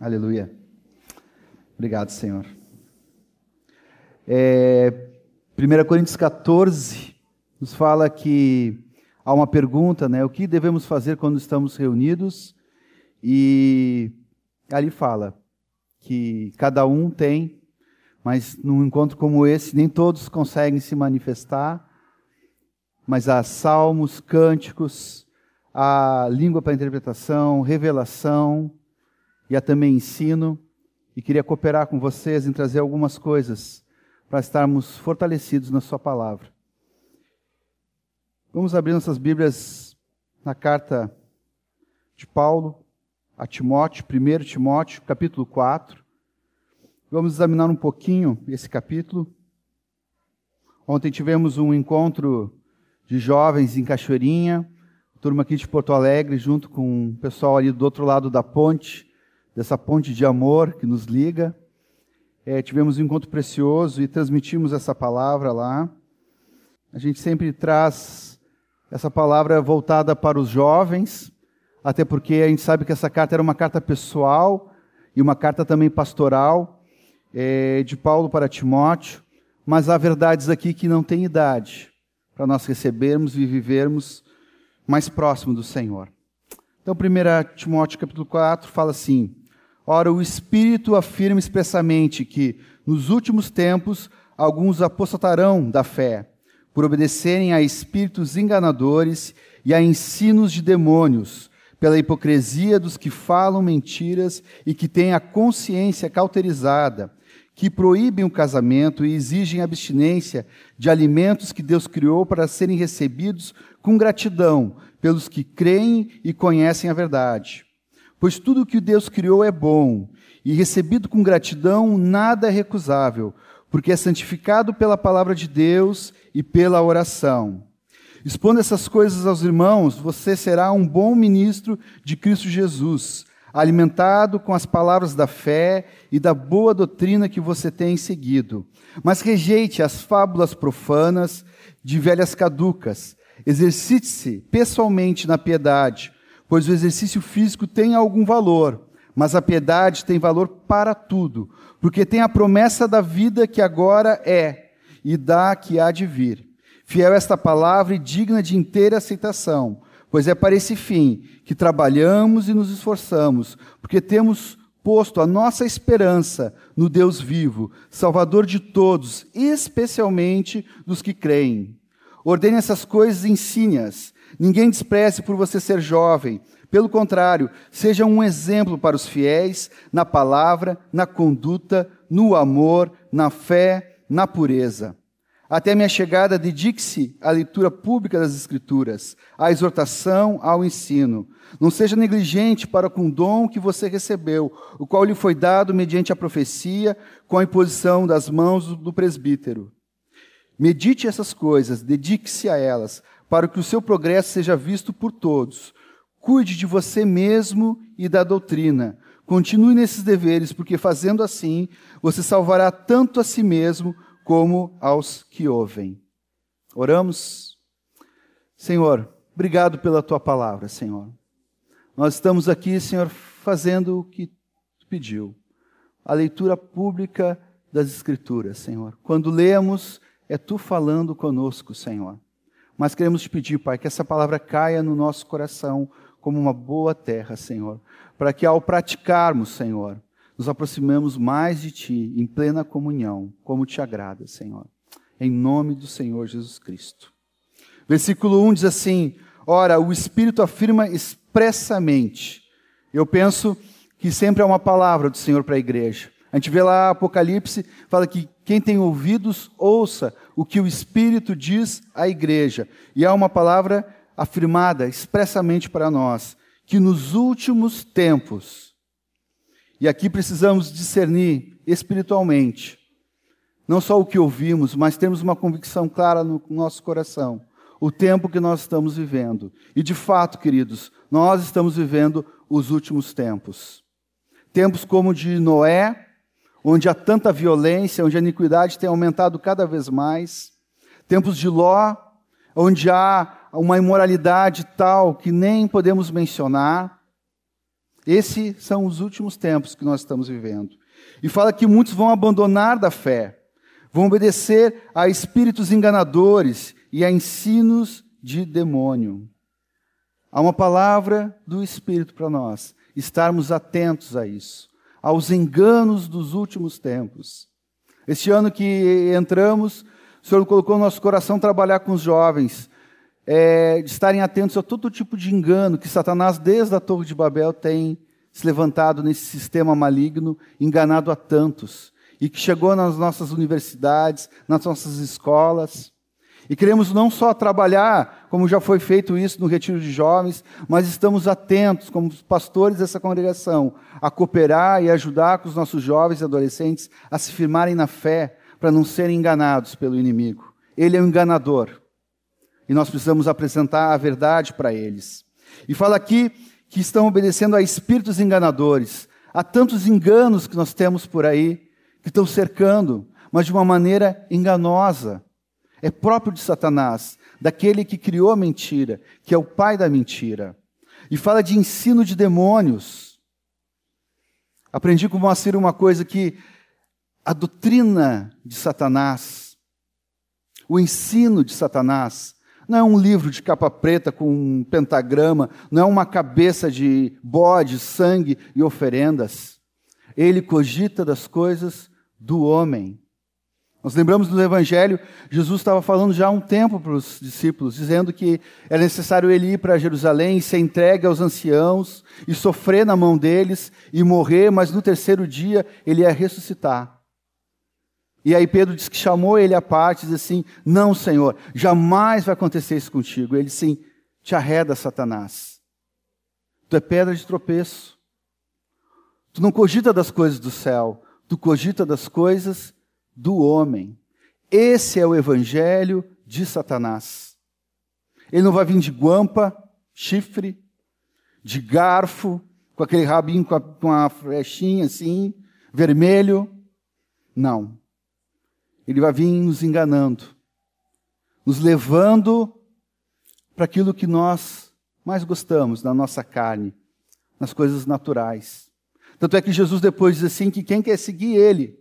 Aleluia. Obrigado, Senhor. É, 1 Coríntios 14 nos fala que há uma pergunta, né? O que devemos fazer quando estamos reunidos? E ali fala que cada um tem, mas num encontro como esse, nem todos conseguem se manifestar, mas há salmos, cânticos, há língua para interpretação, revelação, e há também ensino. E queria cooperar com vocês em trazer algumas coisas para estarmos fortalecidos na Sua palavra. Vamos abrir nossas Bíblias na carta de Paulo a Timóteo, 1 Timóteo, capítulo 4. Vamos examinar um pouquinho esse capítulo. Ontem tivemos um encontro de jovens em Cachoeirinha, turma aqui de Porto Alegre, junto com o pessoal ali do outro lado da ponte, dessa ponte de amor que nos liga. É, tivemos um encontro precioso e transmitimos essa palavra lá. A gente sempre traz essa palavra voltada para os jovens, até porque a gente sabe que essa carta era uma carta pessoal e uma carta também pastoral é, de Paulo para Timóteo, mas há verdades aqui que não têm idade para nós recebermos e vivermos mais próximo do Senhor. Então, 1 Timóteo capítulo 4 fala assim: Ora, o Espírito afirma expressamente que, nos últimos tempos, alguns apostatarão da fé, por obedecerem a espíritos enganadores e a ensinos de demônios, pela hipocrisia dos que falam mentiras e que têm a consciência cauterizada, que proíbem o casamento e exigem abstinência de alimentos que Deus criou para serem recebidos com gratidão pelos que creem e conhecem a verdade. Pois tudo que Deus criou é bom, e recebido com gratidão, nada é recusável, porque é santificado pela palavra de Deus e pela oração. Expondo essas coisas aos irmãos, você será um bom ministro de Cristo Jesus, alimentado com as palavras da fé e da boa doutrina que você tem seguido. Mas rejeite as fábulas profanas de velhas caducas. Exercite-se pessoalmente na piedade pois o exercício físico tem algum valor, mas a piedade tem valor para tudo, porque tem a promessa da vida que agora é e da que há de vir. Fiel esta palavra e digna de inteira aceitação, pois é para esse fim que trabalhamos e nos esforçamos, porque temos posto a nossa esperança no Deus vivo, Salvador de todos, especialmente dos que creem. Ordene essas coisas e ensine-as Ninguém despreze por você ser jovem. Pelo contrário, seja um exemplo para os fiéis na palavra, na conduta, no amor, na fé, na pureza. Até minha chegada, dedique-se à leitura pública das Escrituras, à exortação, ao ensino. Não seja negligente para com o dom que você recebeu, o qual lhe foi dado mediante a profecia, com a imposição das mãos do presbítero. Medite essas coisas, dedique-se a elas, para que o seu progresso seja visto por todos. Cuide de você mesmo e da doutrina. Continue nesses deveres, porque fazendo assim, você salvará tanto a si mesmo como aos que ouvem. Oramos. Senhor, obrigado pela tua palavra, Senhor. Nós estamos aqui, Senhor, fazendo o que tu pediu. A leitura pública das Escrituras, Senhor. Quando lemos, é tu falando conosco, Senhor. Mas queremos te pedir, Pai, que essa palavra caia no nosso coração como uma boa terra, Senhor, para que ao praticarmos, Senhor, nos aproximemos mais de Ti em plena comunhão, como te agrada, Senhor. Em nome do Senhor Jesus Cristo. Versículo 1 diz assim: Ora, o Espírito afirma expressamente. Eu penso que sempre é uma palavra do Senhor para a igreja. A gente vê lá Apocalipse, fala que quem tem ouvidos, ouça o que o Espírito diz à igreja. E há uma palavra afirmada expressamente para nós, que nos últimos tempos, e aqui precisamos discernir espiritualmente, não só o que ouvimos, mas temos uma convicção clara no nosso coração, o tempo que nós estamos vivendo. E de fato, queridos, nós estamos vivendo os últimos tempos. Tempos como de Noé, onde há tanta violência, onde a iniquidade tem aumentado cada vez mais. Tempos de Ló, onde há uma imoralidade tal que nem podemos mencionar. Esses são os últimos tempos que nós estamos vivendo. E fala que muitos vão abandonar da fé, vão obedecer a espíritos enganadores e a ensinos de demônio. Há uma palavra do Espírito para nós, estarmos atentos a isso, aos enganos dos últimos tempos. Este ano que entramos, o Senhor colocou no nosso coração trabalhar com os jovens, é, de estarem atentos a todo tipo de engano que Satanás, desde a Torre de Babel, tem se levantado nesse sistema maligno, enganado a tantos, e que chegou nas nossas universidades, nas nossas escolas. E queremos não só trabalhar, como já foi feito isso no retiro de jovens, mas estamos atentos, como pastores dessa congregação, a cooperar e ajudar com os nossos jovens e adolescentes a se firmarem na fé, para não serem enganados pelo inimigo. Ele é um enganador. E nós precisamos apresentar a verdade para eles. E fala aqui que estão obedecendo a espíritos enganadores. Há tantos enganos que nós temos por aí, que estão cercando, mas de uma maneira enganosa é próprio de Satanás, daquele que criou a mentira, que é o pai da mentira. E fala de ensino de demônios. Aprendi com Moacir uma coisa que a doutrina de Satanás, o ensino de Satanás, não é um livro de capa preta com um pentagrama, não é uma cabeça de bode, sangue e oferendas. Ele cogita das coisas do homem. Nós lembramos do Evangelho, Jesus estava falando já há um tempo para os discípulos, dizendo que era necessário ele ir para Jerusalém e ser entregue aos anciãos e sofrer na mão deles e morrer, mas no terceiro dia ele ia ressuscitar. E aí Pedro disse que chamou ele à parte e disse assim: Não, Senhor, jamais vai acontecer isso contigo. Ele sim, te arreda, Satanás. Tu é pedra de tropeço. Tu não cogita das coisas do céu, tu cogita das coisas do homem. Esse é o evangelho de Satanás. Ele não vai vir de guampa, chifre, de garfo, com aquele rabinho com a, com a flechinha assim, vermelho. Não. Ele vai vir nos enganando, nos levando para aquilo que nós mais gostamos, na nossa carne, nas coisas naturais. Tanto é que Jesus depois diz assim que quem quer seguir ele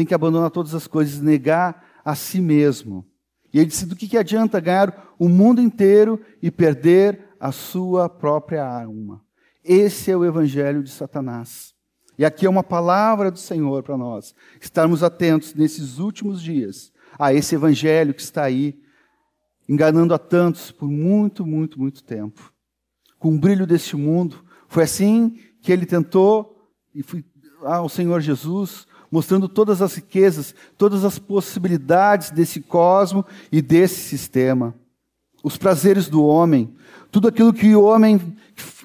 tem que abandonar todas as coisas, negar a si mesmo. E ele disse: do que, que adianta ganhar o mundo inteiro e perder a sua própria alma? Esse é o evangelho de Satanás. E aqui é uma palavra do Senhor para nós, estarmos atentos nesses últimos dias a esse evangelho que está aí, enganando a tantos por muito, muito, muito tempo. Com o brilho deste mundo, foi assim que ele tentou, e foi ao Senhor Jesus, mostrando todas as riquezas, todas as possibilidades desse cosmo e desse sistema. Os prazeres do homem, tudo aquilo que o homem,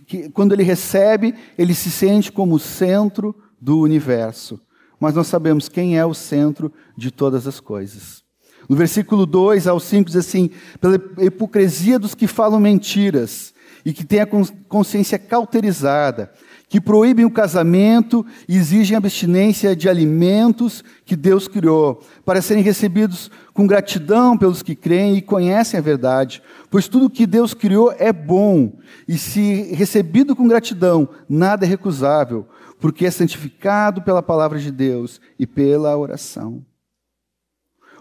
que, quando ele recebe, ele se sente como o centro do universo. Mas nós sabemos quem é o centro de todas as coisas. No versículo 2 ao 5 diz assim: pela hipocrisia dos que falam mentiras e que têm a consciência cauterizada, que proíbem o casamento e exigem abstinência de alimentos que Deus criou, para serem recebidos com gratidão pelos que creem e conhecem a verdade, pois tudo que Deus criou é bom, e se recebido com gratidão, nada é recusável, porque é santificado pela palavra de Deus e pela oração.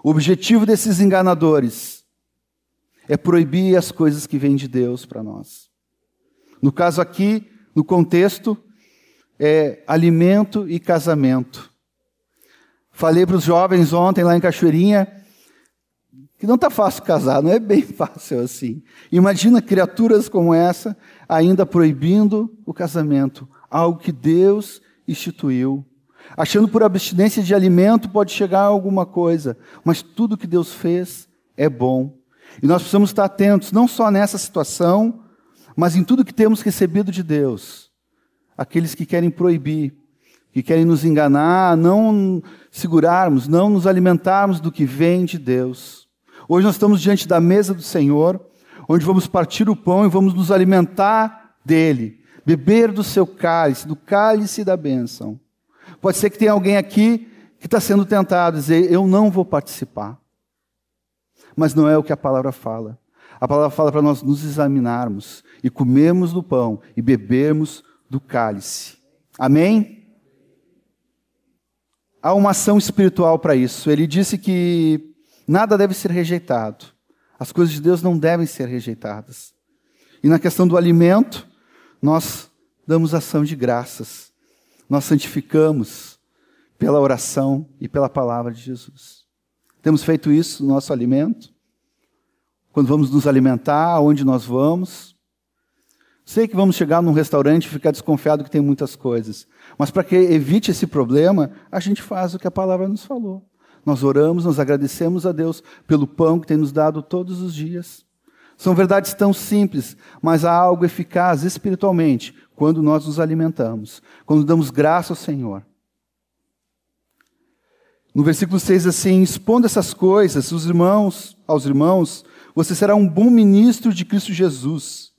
O objetivo desses enganadores é proibir as coisas que vêm de Deus para nós. No caso aqui, no contexto, é alimento e casamento. Falei para os jovens ontem lá em Cachoeirinha que não está fácil casar, não é bem fácil assim. Imagina criaturas como essa ainda proibindo o casamento, algo que Deus instituiu. Achando por abstinência de alimento pode chegar a alguma coisa, mas tudo que Deus fez é bom. E nós precisamos estar atentos, não só nessa situação, mas em tudo que temos recebido de Deus, aqueles que querem proibir, que querem nos enganar, não segurarmos, não nos alimentarmos do que vem de Deus. Hoje nós estamos diante da mesa do Senhor, onde vamos partir o pão e vamos nos alimentar dele, beber do seu cálice, do cálice da bênção. Pode ser que tenha alguém aqui que está sendo tentado dizer: Eu não vou participar. Mas não é o que a palavra fala. A palavra fala para nós nos examinarmos e comermos do pão e bebermos do cálice. Amém? Há uma ação espiritual para isso. Ele disse que nada deve ser rejeitado. As coisas de Deus não devem ser rejeitadas. E na questão do alimento, nós damos ação de graças. Nós santificamos pela oração e pela palavra de Jesus. Temos feito isso no nosso alimento. Quando vamos nos alimentar, onde nós vamos. Sei que vamos chegar num restaurante e ficar desconfiado que tem muitas coisas. Mas para que evite esse problema, a gente faz o que a palavra nos falou. Nós oramos, nós agradecemos a Deus pelo pão que tem nos dado todos os dias. São verdades tão simples, mas há algo eficaz espiritualmente quando nós nos alimentamos, quando damos graça ao Senhor. No versículo 6 assim, expondo essas coisas, os irmãos, aos irmãos, você será um bom ministro de Cristo Jesus,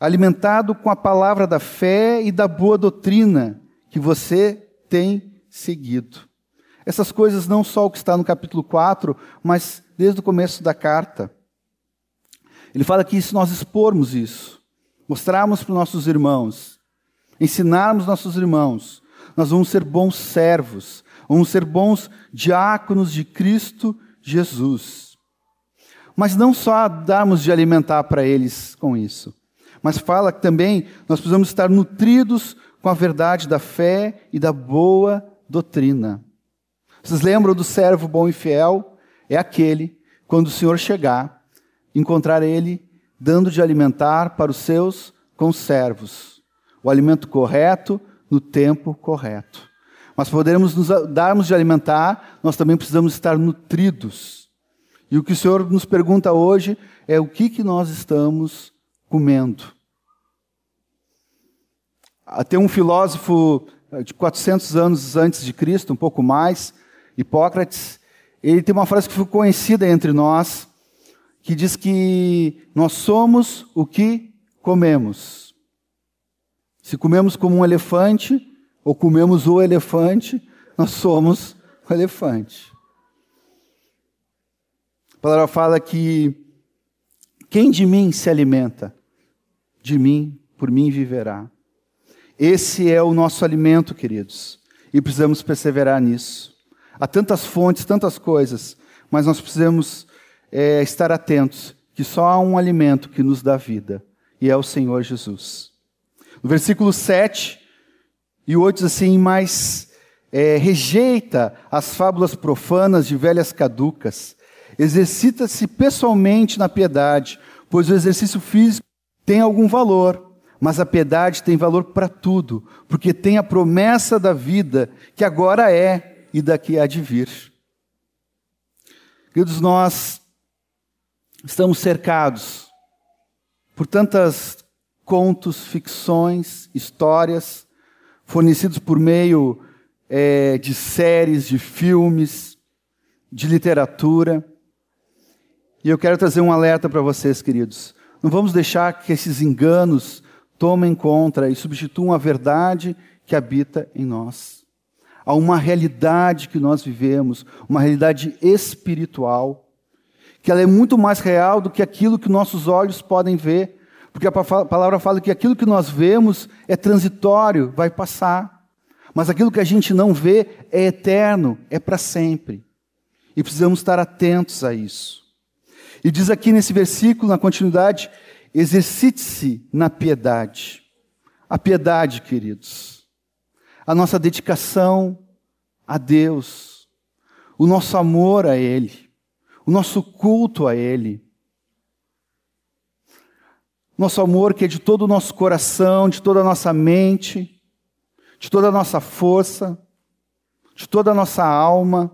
alimentado com a palavra da fé e da boa doutrina que você tem seguido. Essas coisas não só o que está no capítulo 4, mas desde o começo da carta. Ele fala que se nós expormos isso, mostrarmos para os nossos irmãos, ensinarmos nossos irmãos, nós vamos ser bons servos, vamos ser bons diáconos de Cristo Jesus. Mas não só darmos de alimentar para eles com isso, mas fala que também nós precisamos estar nutridos com a verdade da fé e da boa doutrina. Vocês lembram do servo bom e fiel? É aquele, quando o Senhor chegar, encontrar ele dando de alimentar para os seus conservos. O alimento correto no tempo correto. Mas podermos nos darmos de alimentar, nós também precisamos estar nutridos. E o que o Senhor nos pergunta hoje é o que, que nós estamos comendo. Tem um filósofo eh, de 400 anos antes de Cristo, um pouco mais, Hipócrates, ele tem uma frase que ficou conhecida entre nós, que diz que nós somos o que comemos. Se comemos como um elefante, ou comemos o elefante, nós somos o elefante. A palavra fala que quem de mim se alimenta, de mim, por mim viverá. Esse é o nosso alimento, queridos, e precisamos perseverar nisso. Há tantas fontes, tantas coisas, mas nós precisamos é, estar atentos que só há um alimento que nos dá vida, e é o Senhor Jesus. No versículo 7 e 8 diz assim: Mas é, rejeita as fábulas profanas de velhas caducas, exercita-se pessoalmente na piedade, pois o exercício físico tem algum valor, mas a piedade tem valor para tudo, porque tem a promessa da vida que agora é e daqui há de vir. Queridos, nós estamos cercados por tantas contos, ficções, histórias, fornecidos por meio é, de séries, de filmes, de literatura. E eu quero trazer um alerta para vocês, queridos. Não vamos deixar que esses enganos tomem conta e substituam a verdade que habita em nós a uma realidade que nós vivemos, uma realidade espiritual, que ela é muito mais real do que aquilo que nossos olhos podem ver, porque a palavra fala que aquilo que nós vemos é transitório, vai passar, mas aquilo que a gente não vê é eterno, é para sempre. E precisamos estar atentos a isso. E diz aqui nesse versículo, na continuidade, exercite-se na piedade. A piedade, queridos a nossa dedicação a Deus, o nosso amor a Ele, o nosso culto a Ele. Nosso amor que é de todo o nosso coração, de toda a nossa mente, de toda a nossa força, de toda a nossa alma.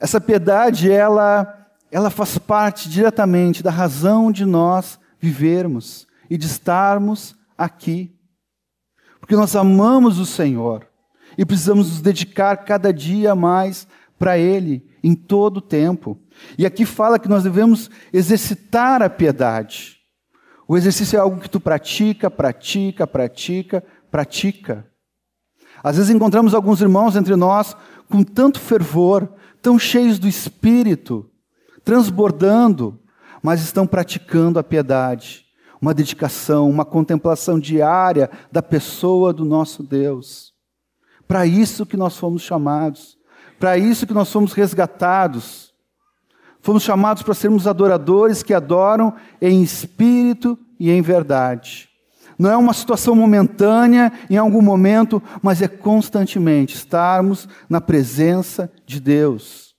Essa piedade, ela, ela faz parte diretamente da razão de nós vivermos e de estarmos aqui porque nós amamos o Senhor e precisamos nos dedicar cada dia mais para Ele, em todo o tempo. E aqui fala que nós devemos exercitar a piedade. O exercício é algo que tu pratica, pratica, pratica, pratica. Às vezes encontramos alguns irmãos entre nós com tanto fervor, tão cheios do espírito, transbordando, mas estão praticando a piedade uma dedicação, uma contemplação diária da pessoa do nosso Deus. Para isso que nós fomos chamados, para isso que nós fomos resgatados. Fomos chamados para sermos adoradores que adoram em espírito e em verdade. Não é uma situação momentânea, em algum momento, mas é constantemente estarmos na presença de Deus.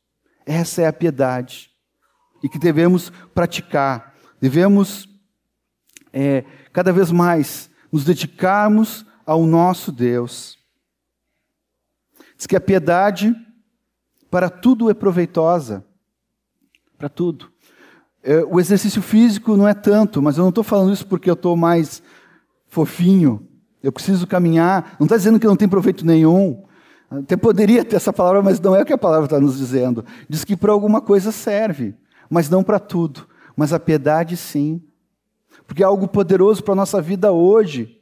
Essa é a piedade. E que devemos praticar. Devemos, é, cada vez mais, nos dedicarmos ao nosso Deus. Diz que a piedade para tudo é proveitosa. Para tudo. É, o exercício físico não é tanto, mas eu não estou falando isso porque eu estou mais fofinho, eu preciso caminhar. Não está dizendo que não tem proveito nenhum. Até poderia ter essa palavra, mas não é o que a palavra está nos dizendo. Diz que para alguma coisa serve, mas não para tudo. Mas a piedade, sim. Porque é algo poderoso para a nossa vida hoje.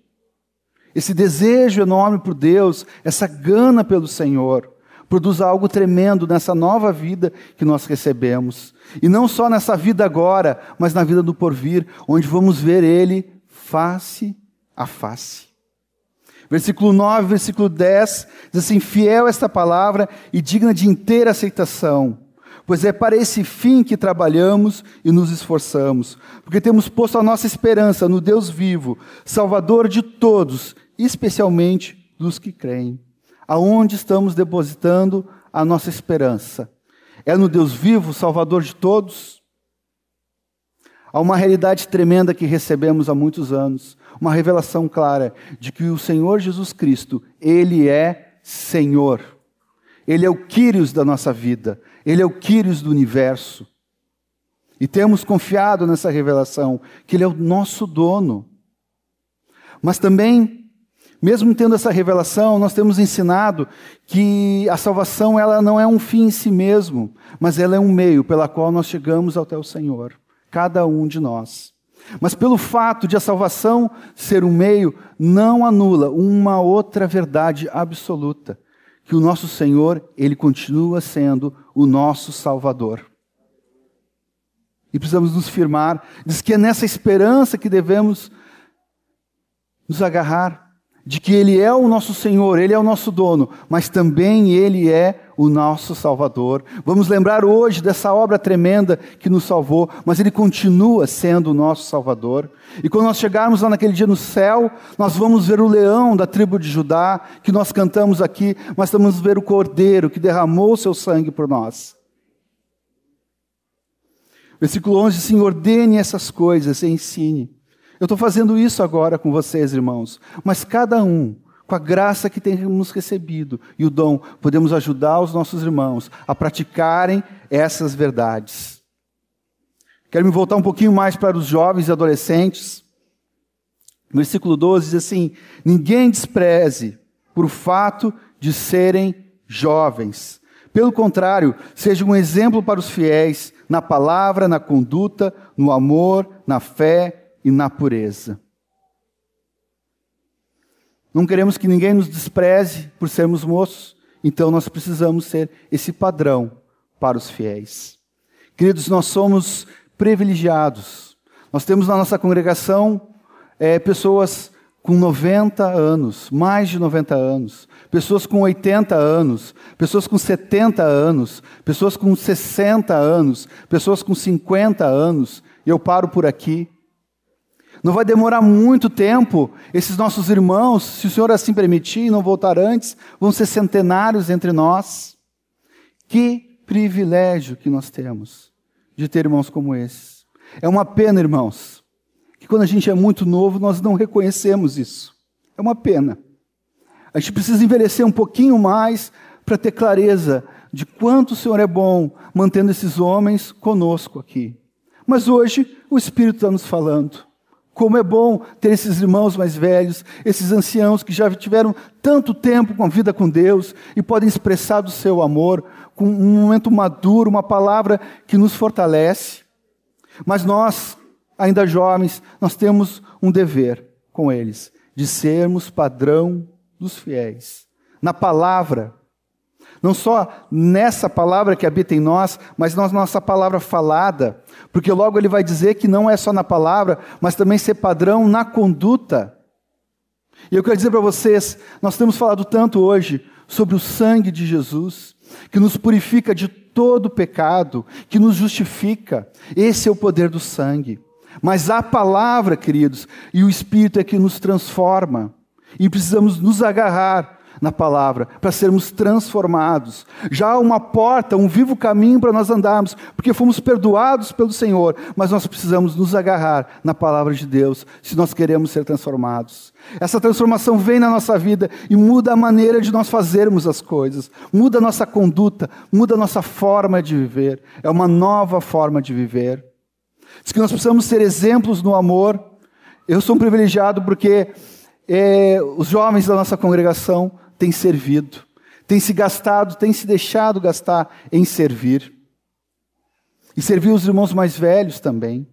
Esse desejo enorme por Deus, essa gana pelo Senhor, produz algo tremendo nessa nova vida que nós recebemos. E não só nessa vida agora, mas na vida do porvir, onde vamos ver Ele face a face. Versículo 9, versículo 10, diz assim: Fiel esta palavra e digna de inteira aceitação, pois é para esse fim que trabalhamos e nos esforçamos, porque temos posto a nossa esperança no Deus vivo, Salvador de todos, especialmente dos que creem. Aonde estamos depositando a nossa esperança? É no Deus vivo, Salvador de todos? Há uma realidade tremenda que recebemos há muitos anos, uma revelação clara de que o Senhor Jesus Cristo, Ele é Senhor. Ele é o Quírios da nossa vida, Ele é o Quírios do universo. E temos confiado nessa revelação, que Ele é o nosso dono. Mas também, mesmo tendo essa revelação, nós temos ensinado que a salvação ela não é um fim em si mesmo, mas ela é um meio pela qual nós chegamos até o Senhor cada um de nós. Mas pelo fato de a salvação ser um meio, não anula uma outra verdade absoluta, que o nosso Senhor, ele continua sendo o nosso Salvador. E precisamos nos firmar, diz que é nessa esperança que devemos nos agarrar, de que Ele é o nosso Senhor, Ele é o nosso dono, mas também Ele é o nosso Salvador. Vamos lembrar hoje dessa obra tremenda que nos salvou, mas Ele continua sendo o nosso Salvador. E quando nós chegarmos lá naquele dia no céu, nós vamos ver o leão da tribo de Judá, que nós cantamos aqui, mas vamos ver o cordeiro que derramou seu sangue por nós. Versículo 11: Sim, ordene essas coisas e ensine. Eu estou fazendo isso agora com vocês, irmãos, mas cada um com a graça que temos recebido e o dom, podemos ajudar os nossos irmãos a praticarem essas verdades. Quero me voltar um pouquinho mais para os jovens e adolescentes. Versículo 12 diz assim: Ninguém despreze por fato de serem jovens. Pelo contrário, seja um exemplo para os fiéis na palavra, na conduta, no amor, na fé e na pureza. Não queremos que ninguém nos despreze por sermos moços, então nós precisamos ser esse padrão para os fiéis. Queridos, nós somos privilegiados. Nós temos na nossa congregação é, pessoas com 90 anos, mais de 90 anos, pessoas com 80 anos, pessoas com 70 anos, pessoas com 60 anos, pessoas com 50 anos. E eu paro por aqui. Não vai demorar muito tempo. Esses nossos irmãos, se o Senhor assim permitir e não voltar antes, vão ser centenários entre nós. Que privilégio que nós temos de ter irmãos como esses. É uma pena, irmãos, que quando a gente é muito novo, nós não reconhecemos isso. É uma pena. A gente precisa envelhecer um pouquinho mais para ter clareza de quanto o Senhor é bom mantendo esses homens conosco aqui. Mas hoje o Espírito está nos falando. Como é bom ter esses irmãos mais velhos, esses anciãos que já tiveram tanto tempo com a vida com Deus e podem expressar do seu amor com um momento maduro, uma palavra que nos fortalece. Mas nós, ainda jovens, nós temos um dever com eles, de sermos padrão dos fiéis. Na palavra, Não só nessa palavra que habita em nós, mas na nossa palavra falada. Porque logo ele vai dizer que não é só na palavra, mas também ser padrão na conduta. E eu quero dizer para vocês, nós temos falado tanto hoje sobre o sangue de Jesus, que nos purifica de todo pecado, que nos justifica. Esse é o poder do sangue. Mas a palavra, queridos, e o Espírito é que nos transforma. E precisamos nos agarrar na palavra para sermos transformados. Já há uma porta, um vivo caminho para nós andarmos, porque fomos perdoados pelo Senhor, mas nós precisamos nos agarrar na palavra de Deus se nós queremos ser transformados. Essa transformação vem na nossa vida e muda a maneira de nós fazermos as coisas, muda a nossa conduta, muda a nossa forma de viver. É uma nova forma de viver. Diz que nós precisamos ser exemplos no amor. Eu sou um privilegiado porque é, os jovens da nossa congregação têm servido, têm se gastado, têm se deixado gastar em servir. E servir os irmãos mais velhos também.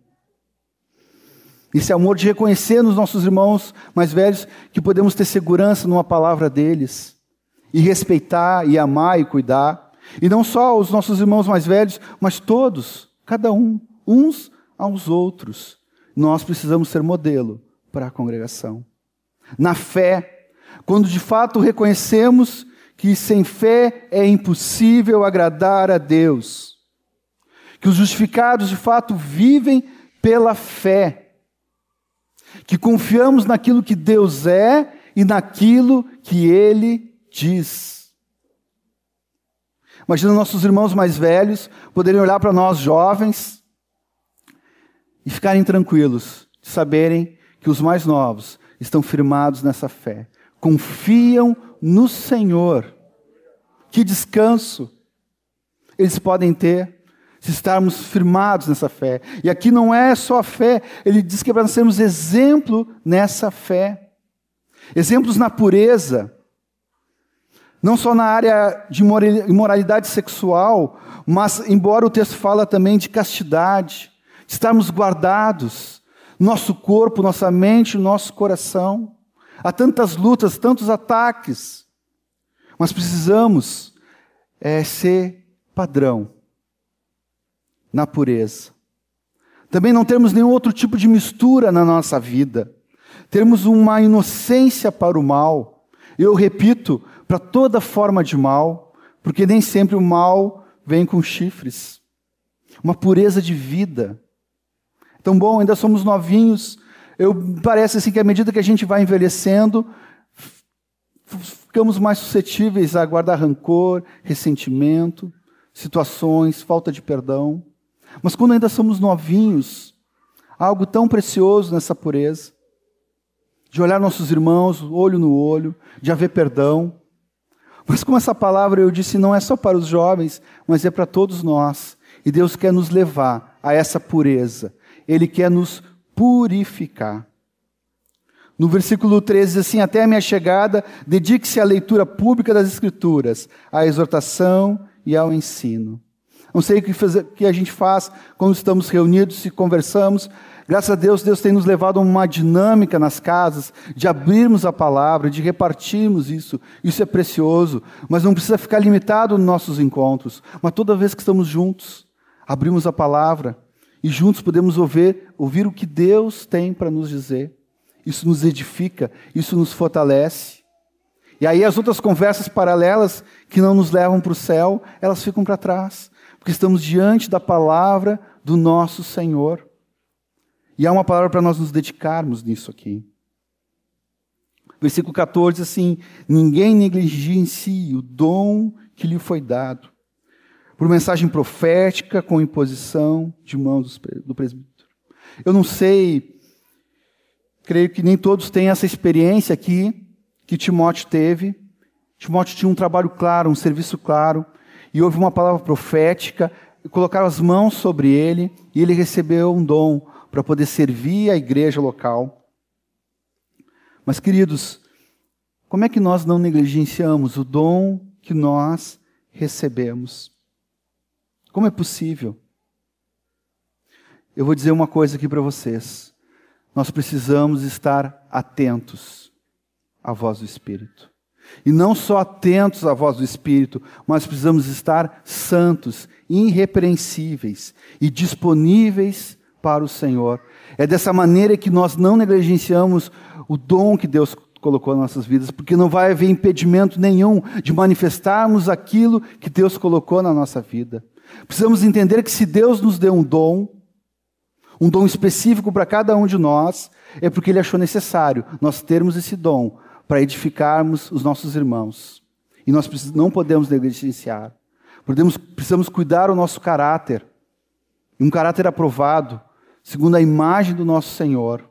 Esse amor de reconhecer nos nossos irmãos mais velhos que podemos ter segurança numa palavra deles, e respeitar, e amar e cuidar. E não só os nossos irmãos mais velhos, mas todos, cada um, uns aos outros. Nós precisamos ser modelo para a congregação. Na fé, quando de fato reconhecemos que sem fé é impossível agradar a Deus, que os justificados de fato vivem pela fé, que confiamos naquilo que Deus é e naquilo que Ele diz. Imagina nossos irmãos mais velhos poderem olhar para nós jovens e ficarem tranquilos, de saberem que os mais novos estão firmados nessa fé, confiam no Senhor. Que descanso eles podem ter se estarmos firmados nessa fé. E aqui não é só a fé, ele diz que é para nós sermos exemplo nessa fé. Exemplos na pureza, não só na área de imoralidade sexual, mas embora o texto fala também de castidade, estarmos guardados, nosso corpo, nossa mente, nosso coração. Há tantas lutas, tantos ataques, mas precisamos é, ser padrão na pureza. Também não temos nenhum outro tipo de mistura na nossa vida. Temos uma inocência para o mal. Eu repito, para toda forma de mal, porque nem sempre o mal vem com chifres. Uma pureza de vida. Tão bom, ainda somos novinhos. Eu parece assim que à medida que a gente vai envelhecendo, ficamos mais suscetíveis a guardar rancor, ressentimento, situações, falta de perdão. Mas quando ainda somos novinhos, há algo tão precioso nessa pureza, de olhar nossos irmãos olho no olho, de haver perdão. Mas como essa palavra eu disse, não é só para os jovens, mas é para todos nós. E Deus quer nos levar a essa pureza, ele quer nos purificar. No versículo 13 diz assim: Até a minha chegada, dedique-se à leitura pública das Escrituras, à exortação e ao ensino. Não sei o que, a gente faz quando estamos reunidos e conversamos. Graças a Deus, Deus tem nos levado a uma dinâmica nas casas, de abrirmos a palavra, de repartirmos isso. Isso é precioso, mas não precisa ficar limitado nos nossos encontros. Mas toda vez que estamos juntos, abrimos a palavra, e juntos podemos ouvir, ouvir o que Deus tem para nos dizer. Isso nos edifica, isso nos fortalece. E aí as outras conversas paralelas que não nos levam para o céu, elas ficam para trás, porque estamos diante da palavra do nosso Senhor. E há uma palavra para nós nos dedicarmos nisso aqui. Versículo 14 assim: Ninguém negligencie o dom que lhe foi dado por mensagem profética com imposição de mãos do presbítero. Eu não sei, creio que nem todos têm essa experiência aqui que Timóteo teve. Timóteo tinha um trabalho claro, um serviço claro, e houve uma palavra profética, colocaram as mãos sobre ele, e ele recebeu um dom para poder servir a igreja local. Mas, queridos, como é que nós não negligenciamos o dom que nós recebemos? Como é possível? Eu vou dizer uma coisa aqui para vocês. Nós precisamos estar atentos à voz do Espírito. E não só atentos à voz do Espírito, mas precisamos estar santos, irrepreensíveis e disponíveis para o Senhor. É dessa maneira que nós não negligenciamos o dom que Deus colocou nas nossas vidas, porque não vai haver impedimento nenhum de manifestarmos aquilo que Deus colocou na nossa vida. Precisamos entender que se Deus nos deu um dom, um dom específico para cada um de nós, é porque Ele achou necessário nós termos esse dom para edificarmos os nossos irmãos. E nós não podemos negligenciar. Podemos, precisamos cuidar o nosso caráter, um caráter aprovado, segundo a imagem do nosso Senhor.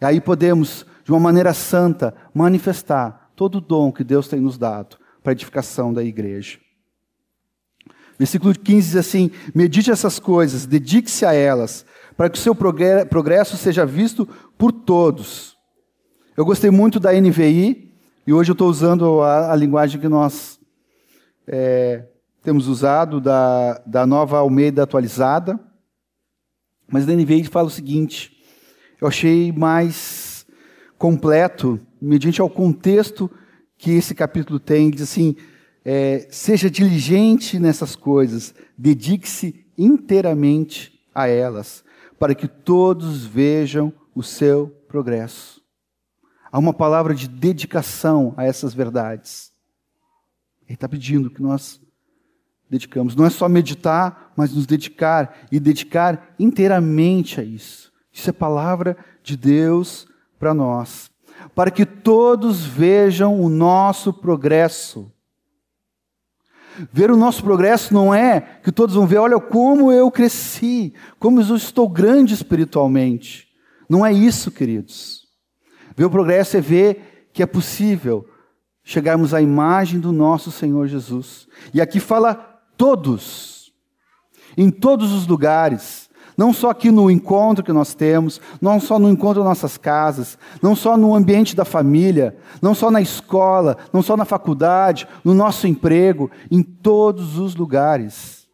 E aí podemos, de uma maneira santa, manifestar todo o dom que Deus tem nos dado para a edificação da igreja. Versículo 15 diz assim: Medite essas coisas, dedique-se a elas, para que o seu progresso seja visto por todos. Eu gostei muito da NVI, e hoje eu estou usando a, a, linguagem que nós é, temos usado, da, da nova Almeida atualizada. Mas na NVI fala o seguinte: eu achei mais completo, mediante ao contexto que esse capítulo tem, diz assim: é, seja diligente nessas coisas, dedique-se inteiramente a elas, para que todos vejam o seu progresso. Há uma palavra de dedicação a essas verdades. Ele está pedindo que nós dedicamos. Não é só meditar, mas nos dedicar e dedicar inteiramente a isso. Isso é palavra de Deus para nós. Para que todos vejam o nosso progresso. Ver o nosso progresso não é que todos vão ver, olha como eu cresci, como eu estou grande espiritualmente. Não é isso, queridos. Ver o progresso é ver que é possível chegarmos à imagem do nosso Senhor Jesus. E aqui fala todos, em todos os lugares. Não só aqui no encontro que nós temos, não só no encontro das nossas casas, não só no ambiente da família, não só na escola, não só na faculdade, no nosso emprego, em todos os lugares.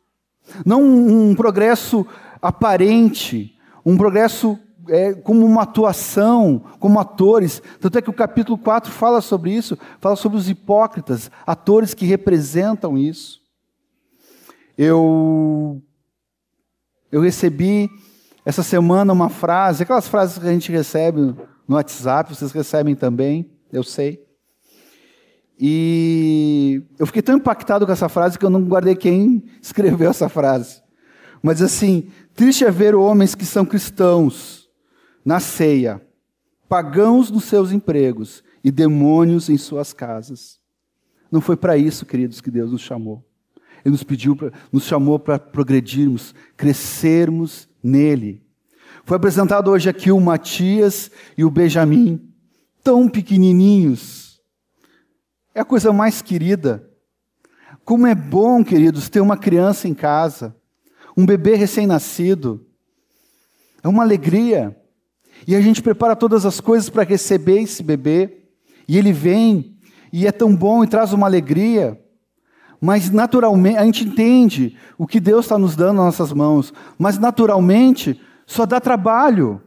Não um progresso aparente, um progresso é, como uma atuação, como atores. Tanto é que o capítulo 4 fala sobre isso, fala sobre os hipócritas, atores que representam isso. Eu eu recebi essa semana uma frase, aquelas frases que a gente recebe no WhatsApp, vocês recebem também, eu sei. E eu fiquei tão impactado com essa frase que eu não guardei quem escreveu essa frase. Mas assim, triste é ver homens que são cristãos na ceia, pagãos nos seus empregos e demônios em suas casas. Não foi para isso, queridos, que Deus nos chamou. Ele nos pediu, pra, nos chamou para progredirmos, crescermos nele. Foi apresentado hoje aqui o Matias e o Benjamin, tão pequenininhos. É a coisa mais querida. Como é bom, queridos, ter uma criança em casa, um bebê recém-nascido. É uma alegria. E a gente prepara todas as coisas para receber esse bebê. E ele vem, e é tão bom e traz uma alegria. Mas naturalmente, a gente entende o que Deus está nos dando nas nossas mãos, mas naturalmente só dá trabalho.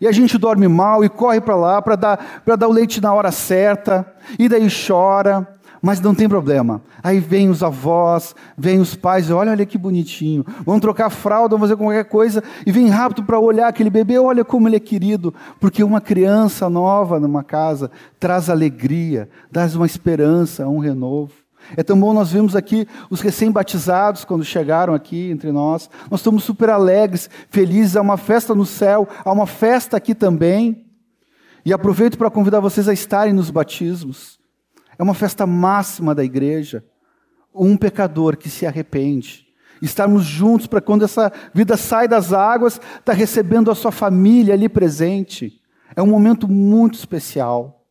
E a gente dorme mal e corre para lá para dar, dar o leite na hora certa, e daí chora, mas não tem problema. Aí vem os avós, vem os pais, olha, olha que bonitinho. Vão trocar fralda, vão fazer qualquer coisa, e vem rápido para olhar aquele bebê, olha como ele é querido, porque uma criança nova numa casa traz alegria, traz uma esperança, um renovo. É tão bom nós vimos aqui os recém-batizados quando chegaram aqui entre nós. Nós estamos super alegres, felizes. Há uma festa no céu, há uma festa aqui também. E aproveito para convidar vocês a estarem nos batismos. É uma festa máxima da igreja. Um pecador que se arrepende. Estarmos juntos para quando essa vida sai das águas, está recebendo a sua família ali presente. É um momento muito especial.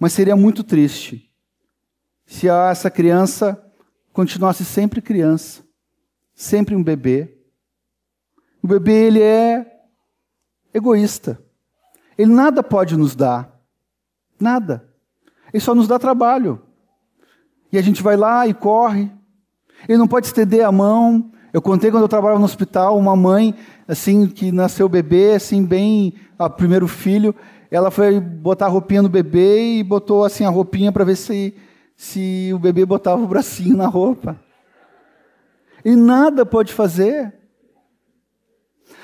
Mas seria muito triste se essa criança continuasse sempre criança, sempre um bebê. O bebê ele é egoísta. Ele nada pode nos dar. Nada. Ele só nos dá trabalho. E a gente vai lá e corre. Ele não pode estender a mão. Eu contei quando eu trabalhava no hospital, uma mãe, assim, que nasceu bebê, assim, bem, o primeiro filho, ela foi botar a roupinha no bebê e botou assim a roupinha para ver se, se o bebê botava o bracinho na roupa. E nada pode fazer.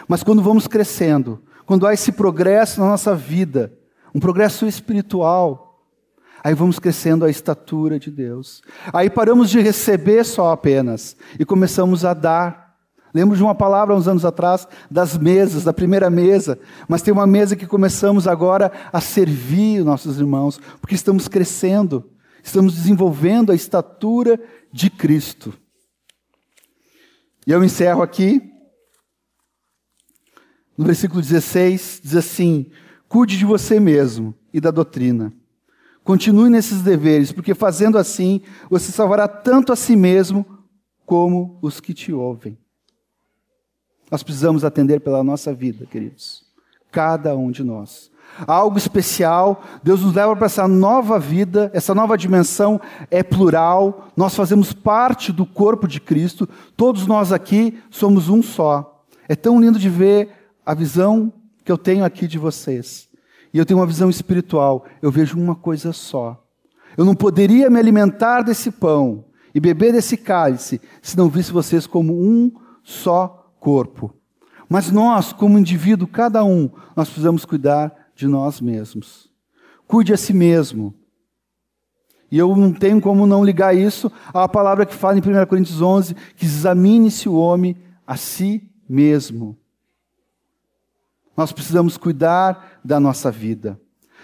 Mas quando vamos crescendo, quando há esse progresso na nossa vida, um progresso espiritual, aí vamos crescendo a estatura de Deus. Aí paramos de receber só apenas e começamos a dar. Lembro de uma palavra uns anos atrás, das mesas, da primeira mesa, mas tem uma mesa que começamos agora a servir nossos irmãos, porque estamos crescendo, estamos desenvolvendo a estatura de Cristo. E eu encerro aqui, no versículo 16, diz assim: Cuide de você mesmo e da doutrina. Continue nesses deveres, porque fazendo assim, você salvará tanto a si mesmo como os que te ouvem. Nós precisamos atender pela nossa vida, queridos. Cada um de nós. Algo especial, Deus nos leva para essa nova vida, essa nova dimensão é plural, nós fazemos parte do corpo de Cristo, todos nós aqui somos um só. É tão lindo de ver a visão que eu tenho aqui de vocês. E eu tenho uma visão espiritual, eu vejo uma coisa só. Eu não poderia me alimentar desse pão e beber desse cálice se não visse vocês como um só corpo. Mas nós, como indivíduo, cada um, nós precisamos cuidar de nós mesmos. Cuide a si mesmo. E eu não tenho como não ligar isso à palavra que fala em 1 Coríntios 11, que examine-se o homem a si mesmo. Nós precisamos cuidar da nossa vida.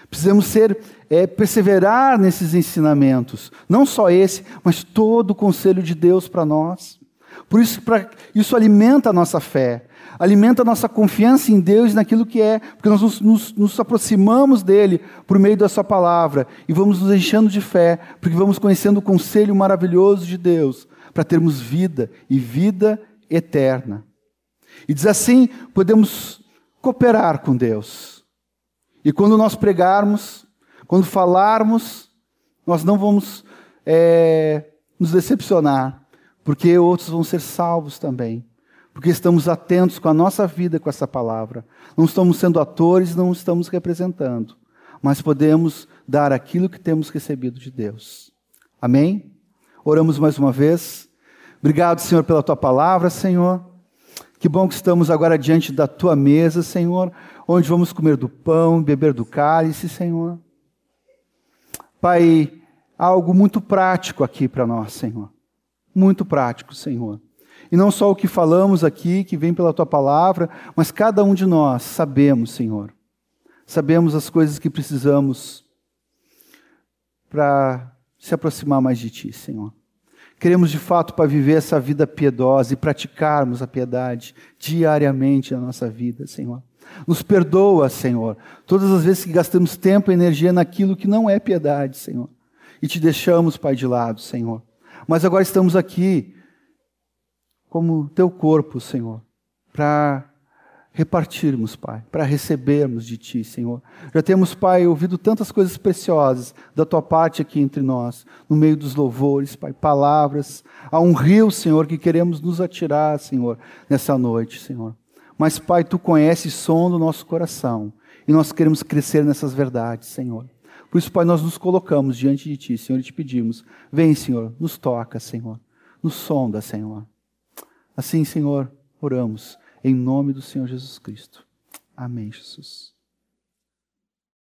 Precisamos ser, é, perseverar nesses ensinamentos. Não só esse, mas todo o conselho de Deus para nós. Por isso, pra, isso alimenta a nossa fé, alimenta a nossa confiança em Deus e naquilo que é, porque nós nos, nos, nos, aproximamos dele por meio da Sua palavra e vamos nos enchendo de fé, porque vamos conhecendo o conselho maravilhoso de Deus para termos vida e vida eterna. E diz assim: podemos cooperar com Deus. E quando nós pregarmos, quando falarmos, nós não vamos é, nos decepcionar, porque outros vão ser salvos também. Porque estamos atentos com a nossa vida com essa palavra. Não estamos sendo atores, não estamos representando, mas podemos dar aquilo que temos recebido de Deus. Amém? Oramos mais uma vez. Obrigado, Senhor, pela tua palavra, Senhor. Que bom que estamos agora diante da tua mesa, Senhor, onde vamos comer do pão, beber do cálice, Senhor. Pai, há algo muito prático aqui para nós, Senhor muito prático, Senhor. E não só o que falamos aqui, que vem pela tua palavra, mas cada um de nós sabemos, Senhor. Sabemos as coisas que precisamos para se aproximar mais de ti, Senhor. Queremos de fato para viver essa vida piedosa e praticarmos a piedade diariamente na nossa vida, Senhor. Nos perdoa, Senhor, todas as vezes que gastamos tempo e energia naquilo que não é piedade, Senhor. E te deixamos, Pai, de lado, Senhor. Mas agora estamos aqui como teu corpo, Senhor, para repartirmos, Pai, para recebermos de Ti, Senhor. Já temos, Pai, ouvido tantas coisas preciosas da Tua parte aqui entre nós, no meio dos louvores, Pai, palavras. Há um rio, Senhor, que queremos nos atirar, Senhor, nessa noite, Senhor. Mas, Pai, Tu conheces o som do nosso coração e nós queremos crescer nessas verdades, Senhor. Por isso, Pai, nós nos colocamos diante de Ti, Senhor, e te pedimos: vem, Senhor, nos toca, Senhor, nos sonda, Senhor. Assim, Senhor, oramos, em nome do Senhor Jesus Cristo. Amém, Jesus.